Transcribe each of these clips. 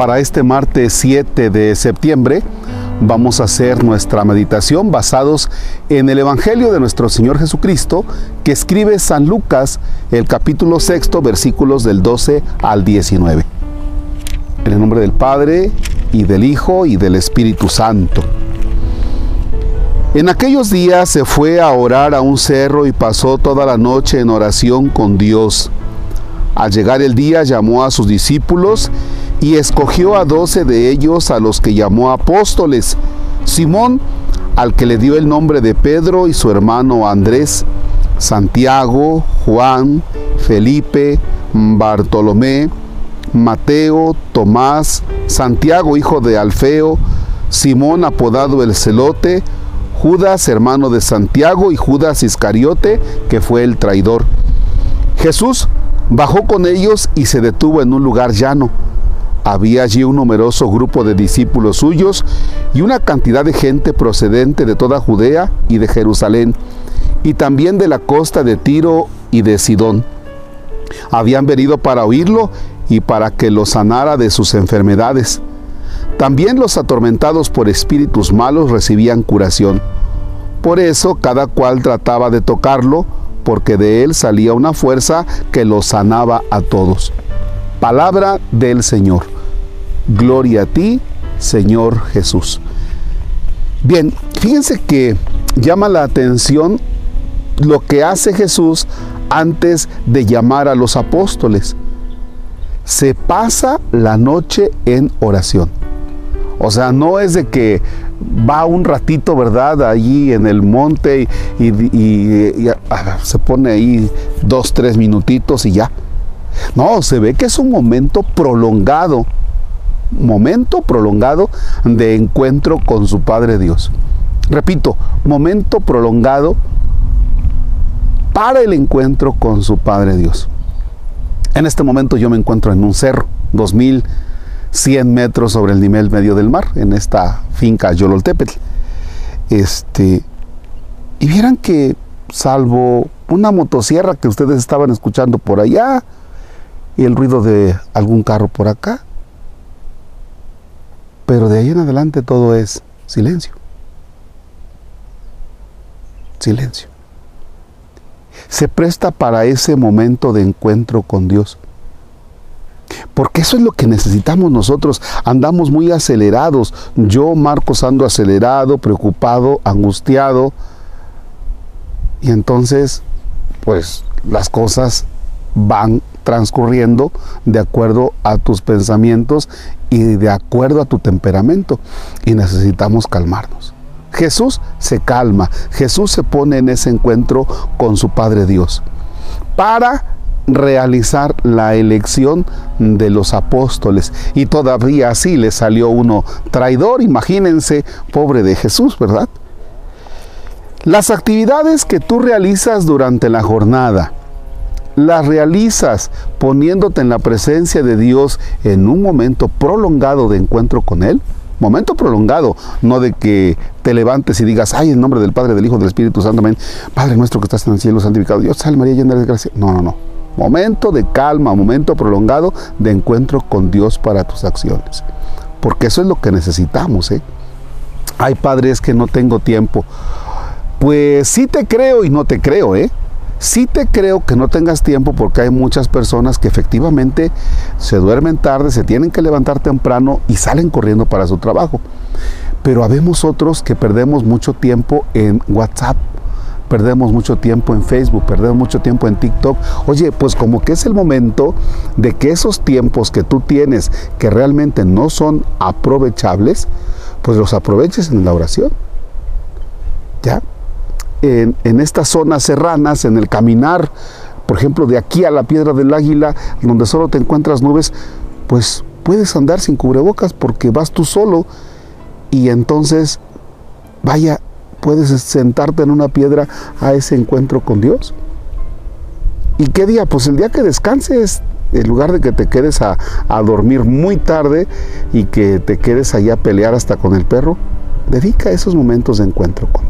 Para este martes 7 de septiembre vamos a hacer nuestra meditación basados en el Evangelio de nuestro Señor Jesucristo que escribe San Lucas, el capítulo sexto, versículos del 12 al 19. En el nombre del Padre y del Hijo y del Espíritu Santo. En aquellos días se fue a orar a un cerro y pasó toda la noche en oración con Dios. Al llegar el día llamó a sus discípulos y escogió a doce de ellos a los que llamó apóstoles. Simón, al que le dio el nombre de Pedro y su hermano Andrés, Santiago, Juan, Felipe, Bartolomé, Mateo, Tomás, Santiago hijo de Alfeo, Simón apodado el celote, Judas, hermano de Santiago, y Judas Iscariote, que fue el traidor. Jesús bajó con ellos y se detuvo en un lugar llano. Había allí un numeroso grupo de discípulos suyos y una cantidad de gente procedente de toda Judea y de Jerusalén, y también de la costa de Tiro y de Sidón. Habían venido para oírlo y para que lo sanara de sus enfermedades. También los atormentados por espíritus malos recibían curación. Por eso cada cual trataba de tocarlo, porque de él salía una fuerza que lo sanaba a todos. Palabra del Señor. Gloria a ti, Señor Jesús. Bien, fíjense que llama la atención lo que hace Jesús antes de llamar a los apóstoles. Se pasa la noche en oración. O sea, no es de que va un ratito, ¿verdad? Allí en el monte y, ah, se pone ahí dos, tres minutitos y ya. No, se ve que es un momento prolongado, momento prolongado de encuentro con su Padre Dios. Repito, momento prolongado para el encuentro con su Padre Dios. En este momento yo me encuentro en un cerro, 2000 100 metros sobre el nivel medio del mar, en esta finca Yololtepetl. Este, y vieran que, salvo una motosierra que ustedes estaban escuchando por allá, y el ruido de algún carro por acá, pero de ahí en adelante todo es silencio. Silencio. Se presta para ese momento de encuentro con Dios. Porque eso es lo que necesitamos nosotros. Andamos muy acelerados. Yo, Marcos, ando acelerado, preocupado, angustiado. Y entonces, pues las cosas van transcurriendo de acuerdo a tus pensamientos y de acuerdo a tu temperamento. Y necesitamos calmarnos. Jesús se calma, Jesús se pone en ese encuentro con su Padre Dios para realizar la elección de los apóstoles. Y todavía así le salió uno traidor, imagínense, pobre de Jesús, ¿verdad? Las actividades que tú realizas durante la jornada, las realizas poniéndote en la presencia de Dios en un momento prolongado de encuentro con Él. Momento prolongado, no de que te levantes y digas, ay, en nombre del Padre, del Hijo, del Espíritu Santo, amén. Padre nuestro que estás en el cielo, santificado Dios, salve María, llena de gracia. No, no, no. Momento de calma, momento prolongado de encuentro con Dios para tus acciones. Porque eso es lo que necesitamos. ¿eh? Ay, Padre, es que no tengo tiempo. Pues sí te creo y no te creo, ¿eh? Sí te creo que no tengas tiempo porque hay muchas personas que efectivamente se duermen tarde, se tienen que levantar temprano y salen corriendo para su trabajo. Pero habemos otros que perdemos mucho tiempo en WhatsApp, perdemos mucho tiempo en Facebook, perdemos mucho tiempo en TikTok. Oye, pues como que es el momento de que esos tiempos que tú tienes que realmente no son aprovechables, pues los aproveches en la oración. ¿Ya? En, estas zonas serranas, en el caminar, por ejemplo, de aquí a la piedra del águila, donde solo te encuentras nubes, pues puedes andar sin cubrebocas porque vas tú solo y entonces, vaya, puedes sentarte en una piedra a ese encuentro con Dios. ¿Y qué día? Pues el día que descanses, en lugar de que te quedes a, a dormir muy tarde y que te quedes allá a pelear hasta con el perro, dedica esos momentos de encuentro con.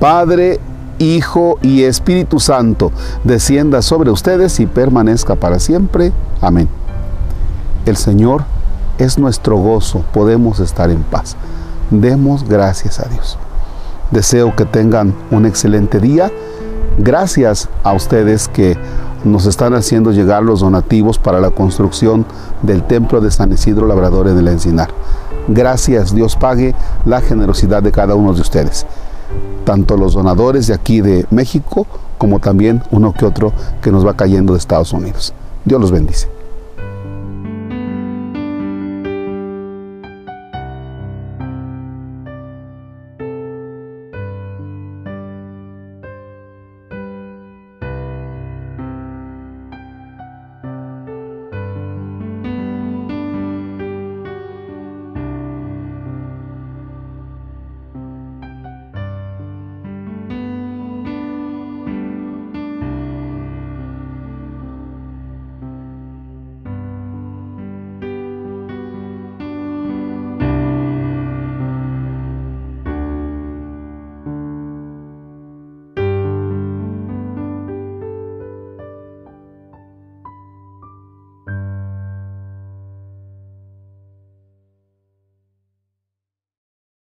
Padre, Hijo y Espíritu Santo, descienda sobre ustedes y permanezca para siempre. Amén. El Señor es nuestro gozo, podemos estar en paz. Demos gracias a Dios. Deseo que tengan un excelente día. Gracias a ustedes que nos están haciendo llegar los donativos para la construcción del templo de San Isidro Labrador en el Encinar. Gracias, Dios pague la generosidad de cada uno de ustedes. Tanto los donadores de aquí de México como también uno que otro que nos va cayendo de Estados Unidos. Dios los bendice.